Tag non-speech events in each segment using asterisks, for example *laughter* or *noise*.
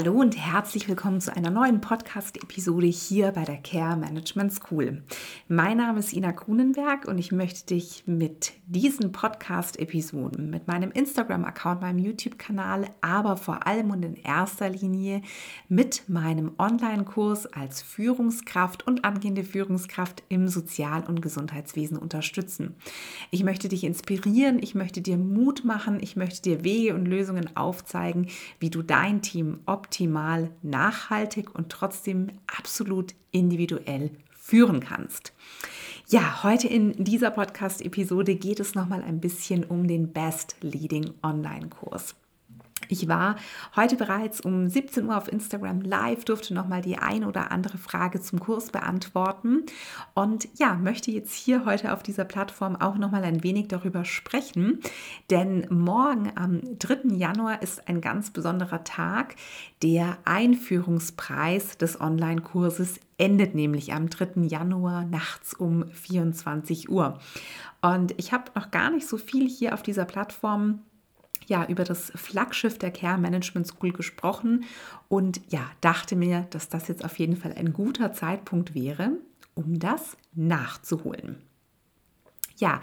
Hallo und herzlich willkommen zu einer neuen Podcast-Episode hier bei der Care Management School. Mein Name ist Ina Grunenberg und ich möchte dich mit diesen Podcast-Episoden, mit meinem Instagram-Account, meinem YouTube-Kanal, aber vor allem und in erster Linie mit meinem Online-Kurs als Führungskraft und angehende Führungskraft im Sozial- und Gesundheitswesen unterstützen. Ich möchte dich inspirieren, ich möchte dir Mut machen, ich möchte dir Wege und Lösungen aufzeigen, wie du dein Team optimal, nachhaltig und trotzdem absolut individuell führen kannst. Ja, heute in dieser Podcast-Episode geht es nochmal ein bisschen um den Best Leading Online-Kurs. Ich war heute bereits um 17 Uhr auf Instagram live, durfte nochmal die ein oder andere Frage zum Kurs beantworten und ja, möchte jetzt hier heute auf dieser Plattform auch nochmal ein wenig darüber sprechen, denn morgen am 3. Januar ist ein ganz besonderer Tag. Der Einführungspreis des Online-Kurses endet nämlich am 3. Januar nachts um 24 Uhr. Und ich habe noch gar nicht so viel hier auf dieser Plattform ja über das Flaggschiff der Care Management School gesprochen und ja, dachte mir, dass das jetzt auf jeden Fall ein guter Zeitpunkt wäre, um das nachzuholen. Ja,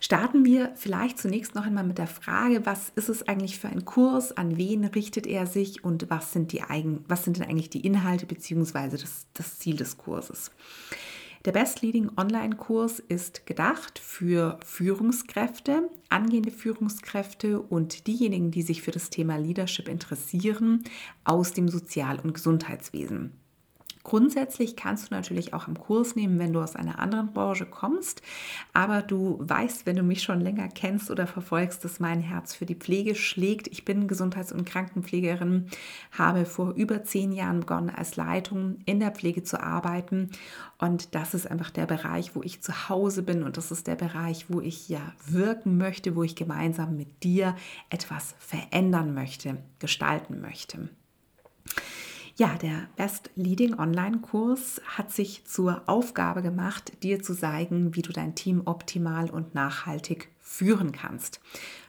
starten wir vielleicht zunächst noch einmal mit der Frage, was ist es eigentlich für ein Kurs, an wen richtet er sich und was sind, die eigen, was sind denn eigentlich die Inhalte bzw. Das, das Ziel des Kurses. Der Best Leading Online-Kurs ist gedacht für Führungskräfte, angehende Führungskräfte und diejenigen, die sich für das Thema Leadership interessieren, aus dem Sozial- und Gesundheitswesen. Grundsätzlich kannst du natürlich auch am Kurs nehmen, wenn du aus einer anderen Branche kommst, aber du weißt, wenn du mich schon länger kennst oder verfolgst, dass mein Herz für die Pflege schlägt. Ich bin Gesundheits- und Krankenpflegerin, habe vor über zehn Jahren begonnen, als Leitung in der Pflege zu arbeiten und das ist einfach der Bereich, wo ich zu Hause bin und das ist der Bereich, wo ich ja wirken möchte, wo ich gemeinsam mit dir etwas verändern möchte, gestalten möchte. Ja, der Best Leading Online-Kurs hat sich zur Aufgabe gemacht, dir zu zeigen, wie du dein Team optimal und nachhaltig führen kannst.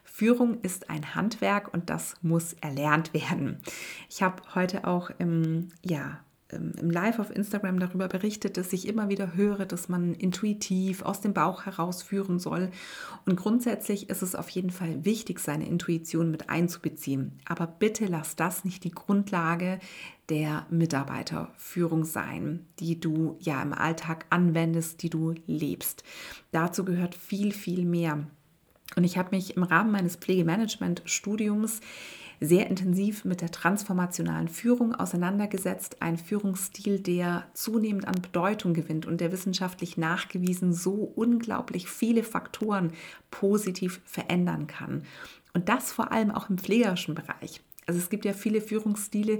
Führung ist ein Handwerk und das muss erlernt werden. Ich habe heute auch im, ja, im Live auf Instagram darüber berichtet, dass ich immer wieder höre, dass man intuitiv aus dem Bauch heraus führen soll. Und grundsätzlich ist es auf jeden Fall wichtig, seine Intuition mit einzubeziehen. Aber bitte lass das nicht die Grundlage der Mitarbeiterführung sein, die du ja im Alltag anwendest, die du lebst. Dazu gehört viel, viel mehr. Und ich habe mich im Rahmen meines Pflegemanagement-Studiums sehr intensiv mit der transformationalen Führung auseinandergesetzt. Ein Führungsstil, der zunehmend an Bedeutung gewinnt und der wissenschaftlich nachgewiesen so unglaublich viele Faktoren positiv verändern kann. Und das vor allem auch im pflegerischen Bereich. Also es gibt ja viele Führungsstile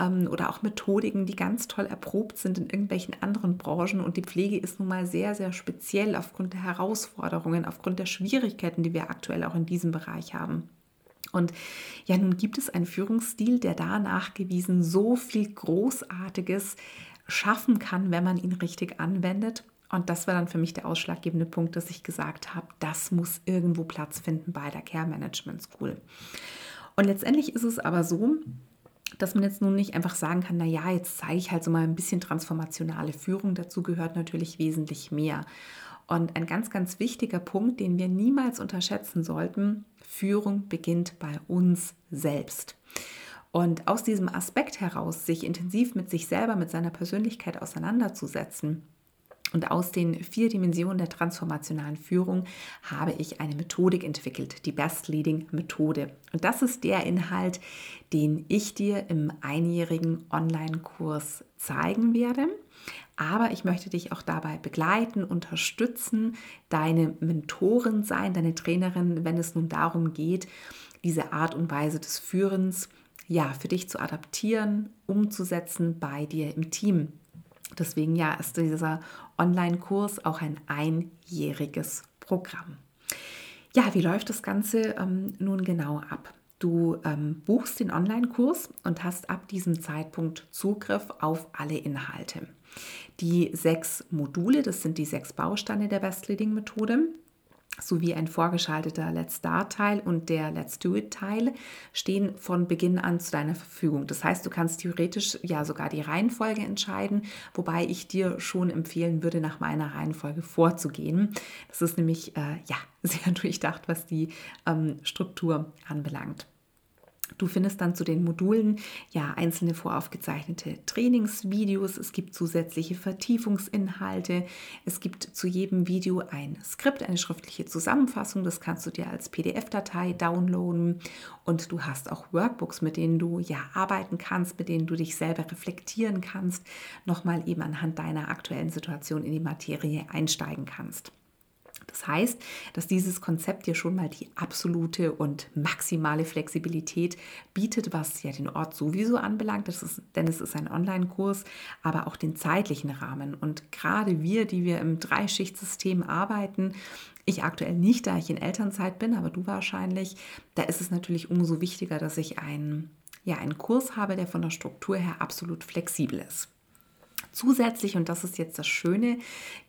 ähm, oder auch Methodiken, die ganz toll erprobt sind in irgendwelchen anderen Branchen. Und die Pflege ist nun mal sehr, sehr speziell aufgrund der Herausforderungen, aufgrund der Schwierigkeiten, die wir aktuell auch in diesem Bereich haben. Und ja, nun gibt es einen Führungsstil, der da nachgewiesen so viel Großartiges schaffen kann, wenn man ihn richtig anwendet. Und das war dann für mich der ausschlaggebende Punkt, dass ich gesagt habe, das muss irgendwo Platz finden bei der Care Management School. Und letztendlich ist es aber so, dass man jetzt nun nicht einfach sagen kann, na ja, jetzt zeige ich halt so mal ein bisschen transformationale Führung. Dazu gehört natürlich wesentlich mehr. Und ein ganz, ganz wichtiger Punkt, den wir niemals unterschätzen sollten, Führung beginnt bei uns selbst. Und aus diesem Aspekt heraus, sich intensiv mit sich selber, mit seiner Persönlichkeit auseinanderzusetzen, und aus den vier Dimensionen der transformationalen Führung habe ich eine Methodik entwickelt, die Best Leading Methode. Und das ist der Inhalt, den ich dir im einjährigen Online-Kurs zeigen werde. Aber ich möchte dich auch dabei begleiten, unterstützen, deine Mentorin sein, deine Trainerin, wenn es nun darum geht, diese Art und Weise des Führens ja für dich zu adaptieren, umzusetzen bei dir im Team. Deswegen ja ist dieser Online-Kurs auch ein einjähriges Programm. Ja, wie läuft das Ganze ähm, nun genau ab? Du ähm, buchst den Online-Kurs und hast ab diesem Zeitpunkt Zugriff auf alle Inhalte. Die sechs Module, das sind die sechs Bausteine der Best Leading Methode, sowie ein vorgeschalteter Let's Start-Teil und der Let's Do-It-Teil stehen von Beginn an zu deiner Verfügung. Das heißt, du kannst theoretisch ja sogar die Reihenfolge entscheiden, wobei ich dir schon empfehlen würde, nach meiner Reihenfolge vorzugehen. Das ist nämlich äh, ja *laughs* sehr durchdacht, was die ähm, Struktur anbelangt. Du findest dann zu den Modulen ja einzelne voraufgezeichnete Trainingsvideos, es gibt zusätzliche Vertiefungsinhalte, es gibt zu jedem Video ein Skript, eine schriftliche Zusammenfassung, das kannst du dir als PDF-Datei downloaden. Und du hast auch Workbooks, mit denen du ja arbeiten kannst, mit denen du dich selber reflektieren kannst, nochmal eben anhand deiner aktuellen Situation in die Materie einsteigen kannst. Das heißt, dass dieses Konzept dir schon mal die absolute und maximale Flexibilität bietet, was ja den Ort sowieso anbelangt, ist, denn es ist ein Online-Kurs, aber auch den zeitlichen Rahmen. Und gerade wir, die wir im Dreischichtsystem arbeiten, ich aktuell nicht, da ich in Elternzeit bin, aber du wahrscheinlich, da ist es natürlich umso wichtiger, dass ich einen, ja, einen Kurs habe, der von der Struktur her absolut flexibel ist. Zusätzlich, und das ist jetzt das Schöne,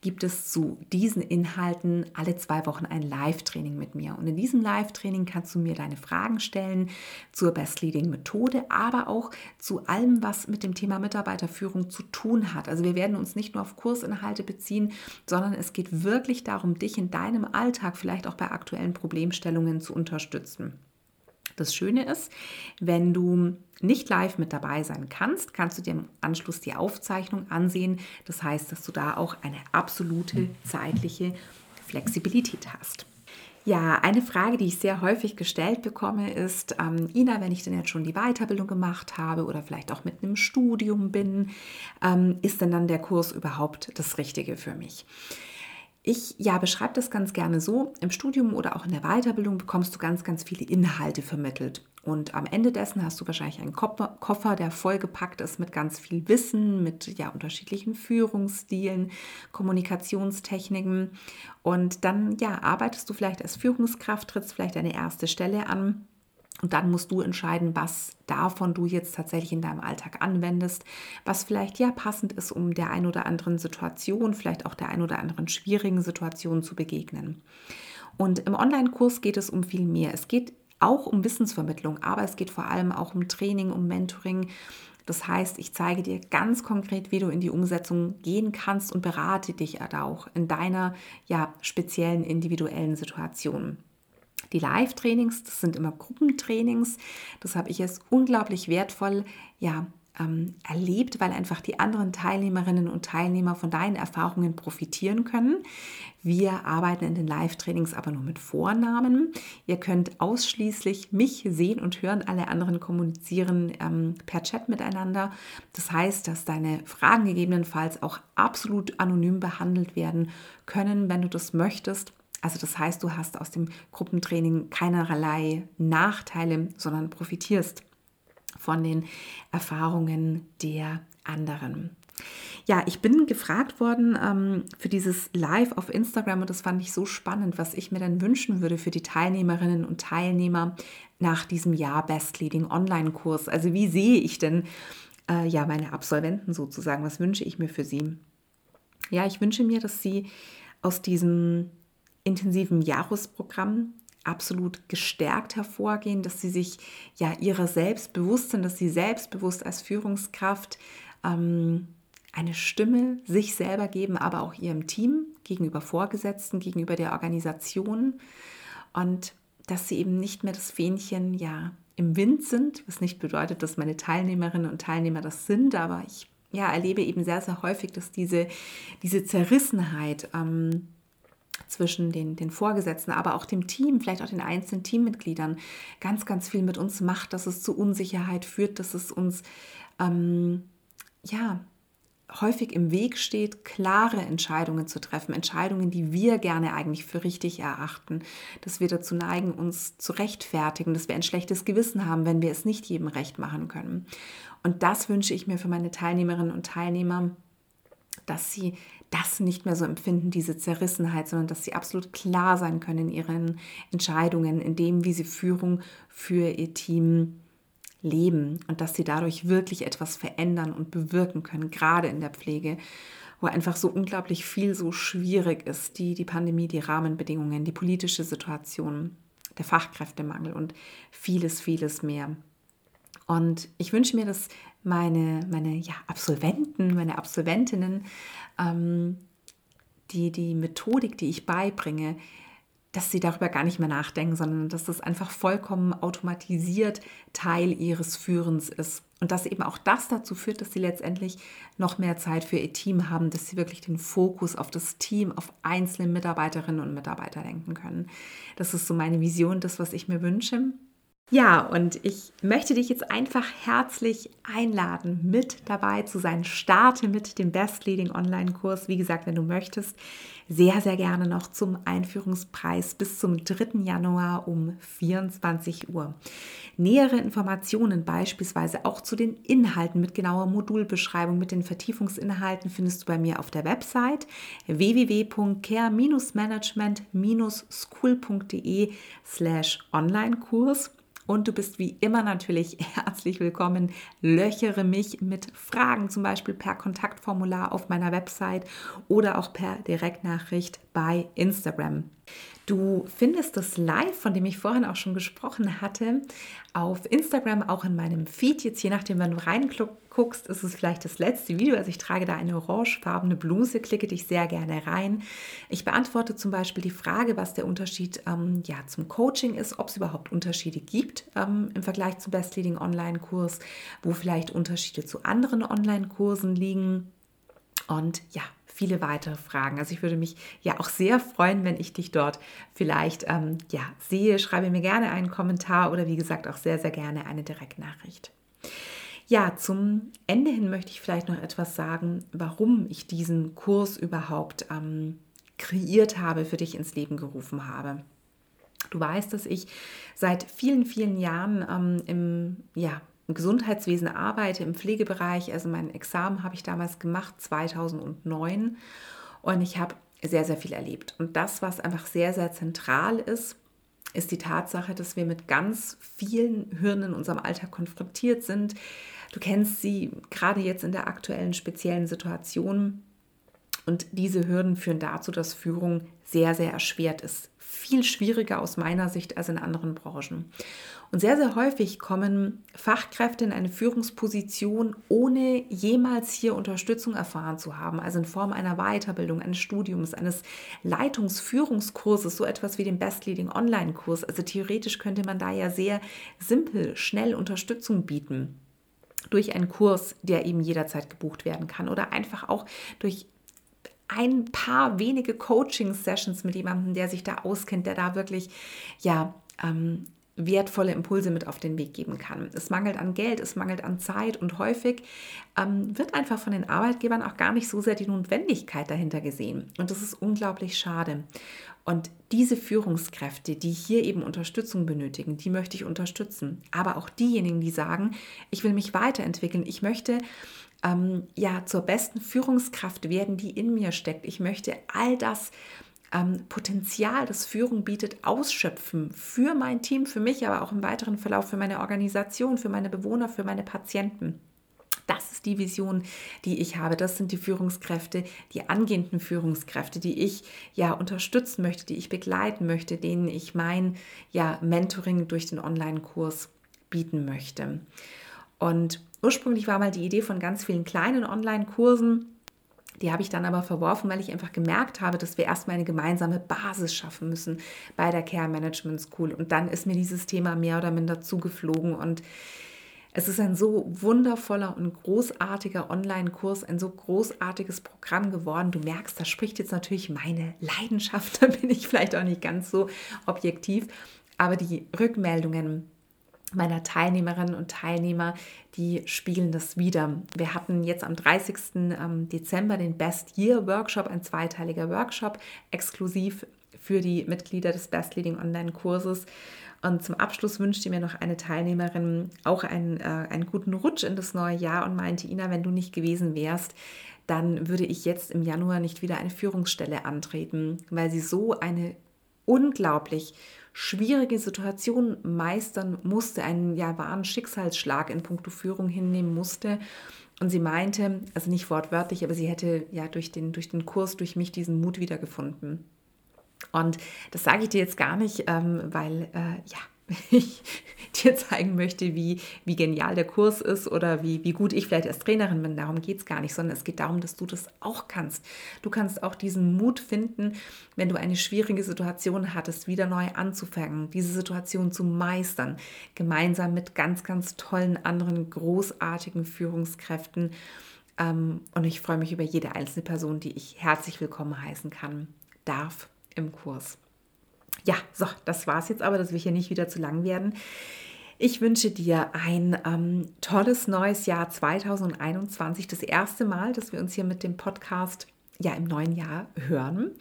gibt es zu diesen Inhalten alle zwei Wochen ein Live-Training mit mir. Und in diesem Live-Training kannst du mir deine Fragen stellen zur Best Leading Methode, aber auch zu allem, was mit dem Thema Mitarbeiterführung zu tun hat. Also wir werden uns nicht nur auf Kursinhalte beziehen, sondern es geht wirklich darum, dich in deinem Alltag, vielleicht auch bei aktuellen Problemstellungen zu unterstützen. Das Schöne ist, wenn du nicht live mit dabei sein kannst, kannst du dir im Anschluss die Aufzeichnung ansehen. Das heißt, dass du da auch eine absolute zeitliche Flexibilität hast. Ja, eine Frage, die ich sehr häufig gestellt bekomme, ist, ähm, Ina, wenn ich denn jetzt schon die Weiterbildung gemacht habe oder vielleicht auch mit einem Studium bin, ähm, ist denn dann der Kurs überhaupt das Richtige für mich? Ich ja, beschreibe das ganz gerne so. Im Studium oder auch in der Weiterbildung bekommst du ganz, ganz viele Inhalte vermittelt. Und am Ende dessen hast du wahrscheinlich einen Koffer, der vollgepackt ist mit ganz viel Wissen, mit ja, unterschiedlichen Führungsstilen, Kommunikationstechniken. Und dann ja, arbeitest du vielleicht als Führungskraft, trittst vielleicht deine erste Stelle an und dann musst du entscheiden, was davon du jetzt tatsächlich in deinem Alltag anwendest, was vielleicht ja passend ist, um der ein oder anderen Situation, vielleicht auch der ein oder anderen schwierigen Situation zu begegnen. Und im Online-Kurs geht es um viel mehr. Es geht auch um Wissensvermittlung, aber es geht vor allem auch um Training, um Mentoring. Das heißt, ich zeige dir ganz konkret, wie du in die Umsetzung gehen kannst und berate dich auch in deiner ja speziellen individuellen Situation. Die Live-Trainings, das sind immer Gruppentrainings. Das habe ich als unglaublich wertvoll ja, ähm, erlebt, weil einfach die anderen Teilnehmerinnen und Teilnehmer von deinen Erfahrungen profitieren können. Wir arbeiten in den Live-Trainings aber nur mit Vornamen. Ihr könnt ausschließlich mich sehen und hören, alle anderen kommunizieren ähm, per Chat miteinander. Das heißt, dass deine Fragen gegebenenfalls auch absolut anonym behandelt werden können, wenn du das möchtest. Also das heißt, du hast aus dem Gruppentraining keinerlei Nachteile, sondern profitierst von den Erfahrungen der anderen. Ja, ich bin gefragt worden ähm, für dieses Live auf Instagram und das fand ich so spannend, was ich mir dann wünschen würde für die Teilnehmerinnen und Teilnehmer nach diesem Jahr Best Leading Online-Kurs. Also wie sehe ich denn äh, ja meine Absolventen sozusagen? Was wünsche ich mir für sie? Ja, ich wünsche mir, dass sie aus diesem intensiven Jahresprogramm absolut gestärkt hervorgehen, dass sie sich ja ihrer selbst bewusst sind, dass sie selbstbewusst als Führungskraft ähm, eine Stimme sich selber geben, aber auch ihrem Team gegenüber Vorgesetzten, gegenüber der Organisation. Und dass sie eben nicht mehr das Fähnchen ja im Wind sind, was nicht bedeutet, dass meine Teilnehmerinnen und Teilnehmer das sind, aber ich ja, erlebe eben sehr, sehr häufig, dass diese, diese Zerrissenheit ähm, zwischen den, den Vorgesetzten, aber auch dem Team, vielleicht auch den einzelnen Teammitgliedern ganz, ganz viel mit uns macht, dass es zu Unsicherheit führt, dass es uns ähm, ja häufig im Weg steht, klare Entscheidungen zu treffen, Entscheidungen, die wir gerne eigentlich für richtig erachten, dass wir dazu neigen, uns zu rechtfertigen, dass wir ein schlechtes Gewissen haben, wenn wir es nicht jedem recht machen können. Und das wünsche ich mir für meine Teilnehmerinnen und Teilnehmer, dass sie das nicht mehr so empfinden, diese Zerrissenheit, sondern dass sie absolut klar sein können in ihren Entscheidungen, in dem, wie sie Führung für ihr Team leben und dass sie dadurch wirklich etwas verändern und bewirken können, gerade in der Pflege, wo einfach so unglaublich viel so schwierig ist, die, die Pandemie, die Rahmenbedingungen, die politische Situation, der Fachkräftemangel und vieles, vieles mehr. Und ich wünsche mir, dass meine, meine ja, Absolventen, meine Absolventinnen ähm, die, die Methodik, die ich beibringe, dass sie darüber gar nicht mehr nachdenken, sondern dass das einfach vollkommen automatisiert Teil ihres Führens ist. Und dass eben auch das dazu führt, dass sie letztendlich noch mehr Zeit für ihr Team haben, dass sie wirklich den Fokus auf das Team, auf einzelne Mitarbeiterinnen und Mitarbeiter lenken können. Das ist so meine Vision, das, was ich mir wünsche. Ja, und ich möchte dich jetzt einfach herzlich einladen, mit dabei zu sein. Starte mit dem Best Leading Online-Kurs. Wie gesagt, wenn du möchtest, sehr, sehr gerne noch zum Einführungspreis bis zum 3. Januar um 24 Uhr. Nähere Informationen beispielsweise auch zu den Inhalten mit genauer Modulbeschreibung, mit den Vertiefungsinhalten findest du bei mir auf der Website www.care-management-school.de slash Online-Kurs. Und du bist wie immer natürlich *laughs* herzlich willkommen. Löchere mich mit Fragen, zum Beispiel per Kontaktformular auf meiner Website oder auch per Direktnachricht bei Instagram. Du findest das Live, von dem ich vorhin auch schon gesprochen hatte, auf Instagram, auch in meinem Feed. Jetzt je nachdem, wenn du reinguckst, ist es vielleicht das letzte Video. Also ich trage da eine orangefarbene Bluse, klicke dich sehr gerne rein. Ich beantworte zum Beispiel die Frage, was der Unterschied ähm, ja, zum Coaching ist, ob es überhaupt Unterschiede gibt ähm, im Vergleich zum Best Leading Online-Kurs, wo vielleicht Unterschiede zu anderen Online-Kursen liegen. Und ja, viele weitere Fragen. Also ich würde mich ja auch sehr freuen, wenn ich dich dort vielleicht ähm, ja, sehe. Schreibe mir gerne einen Kommentar oder wie gesagt auch sehr, sehr gerne eine Direktnachricht. Ja, zum Ende hin möchte ich vielleicht noch etwas sagen, warum ich diesen Kurs überhaupt ähm, kreiert habe, für dich ins Leben gerufen habe. Du weißt, dass ich seit vielen, vielen Jahren ähm, im ja, im Gesundheitswesen arbeite, im Pflegebereich. Also mein Examen habe ich damals gemacht, 2009. Und ich habe sehr, sehr viel erlebt. Und das, was einfach sehr, sehr zentral ist, ist die Tatsache, dass wir mit ganz vielen Hürden in unserem Alltag konfrontiert sind. Du kennst sie gerade jetzt in der aktuellen speziellen Situation. Und diese Hürden führen dazu, dass Führung sehr, sehr erschwert ist. Viel schwieriger aus meiner Sicht als in anderen Branchen. Und sehr, sehr häufig kommen Fachkräfte in eine Führungsposition, ohne jemals hier Unterstützung erfahren zu haben, also in Form einer Weiterbildung, eines Studiums, eines Leitungsführungskurses, so etwas wie den Best Leading Online-Kurs. Also theoretisch könnte man da ja sehr simpel, schnell Unterstützung bieten durch einen Kurs, der eben jederzeit gebucht werden kann oder einfach auch durch ein paar wenige Coaching-Sessions mit jemandem, der sich da auskennt, der da wirklich ja ähm, wertvolle Impulse mit auf den Weg geben kann. Es mangelt an Geld, es mangelt an Zeit und häufig ähm, wird einfach von den Arbeitgebern auch gar nicht so sehr die Notwendigkeit dahinter gesehen. Und das ist unglaublich schade. Und diese Führungskräfte, die hier eben Unterstützung benötigen, die möchte ich unterstützen. Aber auch diejenigen, die sagen, ich will mich weiterentwickeln, ich möchte ähm, ja zur besten Führungskraft werden, die in mir steckt. Ich möchte all das ähm, Potenzial, das Führung bietet, ausschöpfen für mein Team, für mich, aber auch im weiteren Verlauf für meine Organisation, für meine Bewohner, für meine Patienten. Das ist die Vision, die ich habe. Das sind die Führungskräfte, die angehenden Führungskräfte, die ich ja unterstützen möchte, die ich begleiten möchte, denen ich mein ja, Mentoring durch den Online-Kurs bieten möchte. Und ursprünglich war mal die Idee von ganz vielen kleinen Online-Kursen, die habe ich dann aber verworfen, weil ich einfach gemerkt habe, dass wir erstmal eine gemeinsame Basis schaffen müssen bei der Care Management School. Und dann ist mir dieses Thema mehr oder minder zugeflogen. Und es ist ein so wundervoller und großartiger Online-Kurs, ein so großartiges Programm geworden. Du merkst, da spricht jetzt natürlich meine Leidenschaft. *laughs* Da bin ich vielleicht auch nicht ganz so objektiv. Aber die Rückmeldungen, meiner Teilnehmerinnen und Teilnehmer, die spiegeln das wieder. Wir hatten jetzt am 30. Ähm, Dezember den Best Year Workshop, ein zweiteiliger Workshop, exklusiv für die Mitglieder des Best Leading Online Kurses. Und zum Abschluss wünschte mir noch eine Teilnehmerin auch einen, äh, einen guten Rutsch in das neue Jahr und meinte, Ina, wenn du nicht gewesen wärst, dann würde ich jetzt im Januar nicht wieder eine Führungsstelle antreten, weil sie so eine unglaublich schwierige Situation meistern musste, einen ja, wahren Schicksalsschlag in puncto Führung hinnehmen musste. Und sie meinte, also nicht wortwörtlich, aber sie hätte ja durch den, durch den Kurs, durch mich diesen Mut wiedergefunden. Und das sage ich dir jetzt gar nicht, ähm, weil äh, ja, *laughs* ich dir zeigen möchte, wie, wie genial der Kurs ist oder wie, wie gut ich vielleicht als Trainerin bin. Darum geht es gar nicht, sondern es geht darum, dass du das auch kannst. Du kannst auch diesen Mut finden, wenn du eine schwierige Situation hattest, wieder neu anzufangen, diese Situation zu meistern, gemeinsam mit ganz, ganz tollen anderen großartigen Führungskräften. Ähm, und ich freue mich über jede einzelne Person, die ich herzlich willkommen heißen kann, darf im Kurs. Ja, so, das war es jetzt aber, das will hier nicht wieder zu lang werden. Ich wünsche dir ein ähm, tolles neues Jahr 2021. Das erste Mal, dass wir uns hier mit dem Podcast ja im neuen Jahr hören.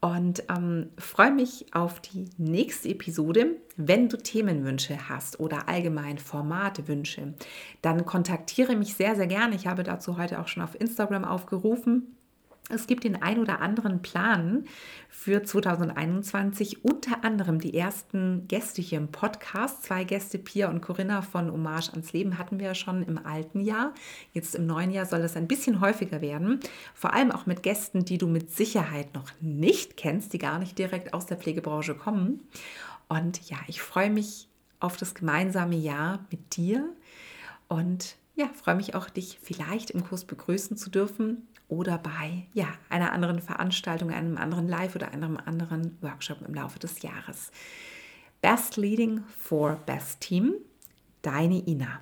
Und ähm, freue mich auf die nächste Episode. Wenn du Themenwünsche hast oder allgemein Formatewünsche, dann kontaktiere mich sehr, sehr gerne. Ich habe dazu heute auch schon auf Instagram aufgerufen. Es gibt den ein oder anderen Plan für 2021, unter anderem die ersten Gäste hier im Podcast. Zwei Gäste, Pia und Corinna von Hommage ans Leben, hatten wir ja schon im alten Jahr. Jetzt im neuen Jahr soll das ein bisschen häufiger werden. Vor allem auch mit Gästen, die du mit Sicherheit noch nicht kennst, die gar nicht direkt aus der Pflegebranche kommen. Und ja, ich freue mich auf das gemeinsame Jahr mit dir und ja, freue mich auch, dich vielleicht im Kurs begrüßen zu dürfen oder bei ja, einer anderen Veranstaltung, einem anderen Live- oder einem anderen Workshop im Laufe des Jahres. Best Leading for Best Team, deine Ina.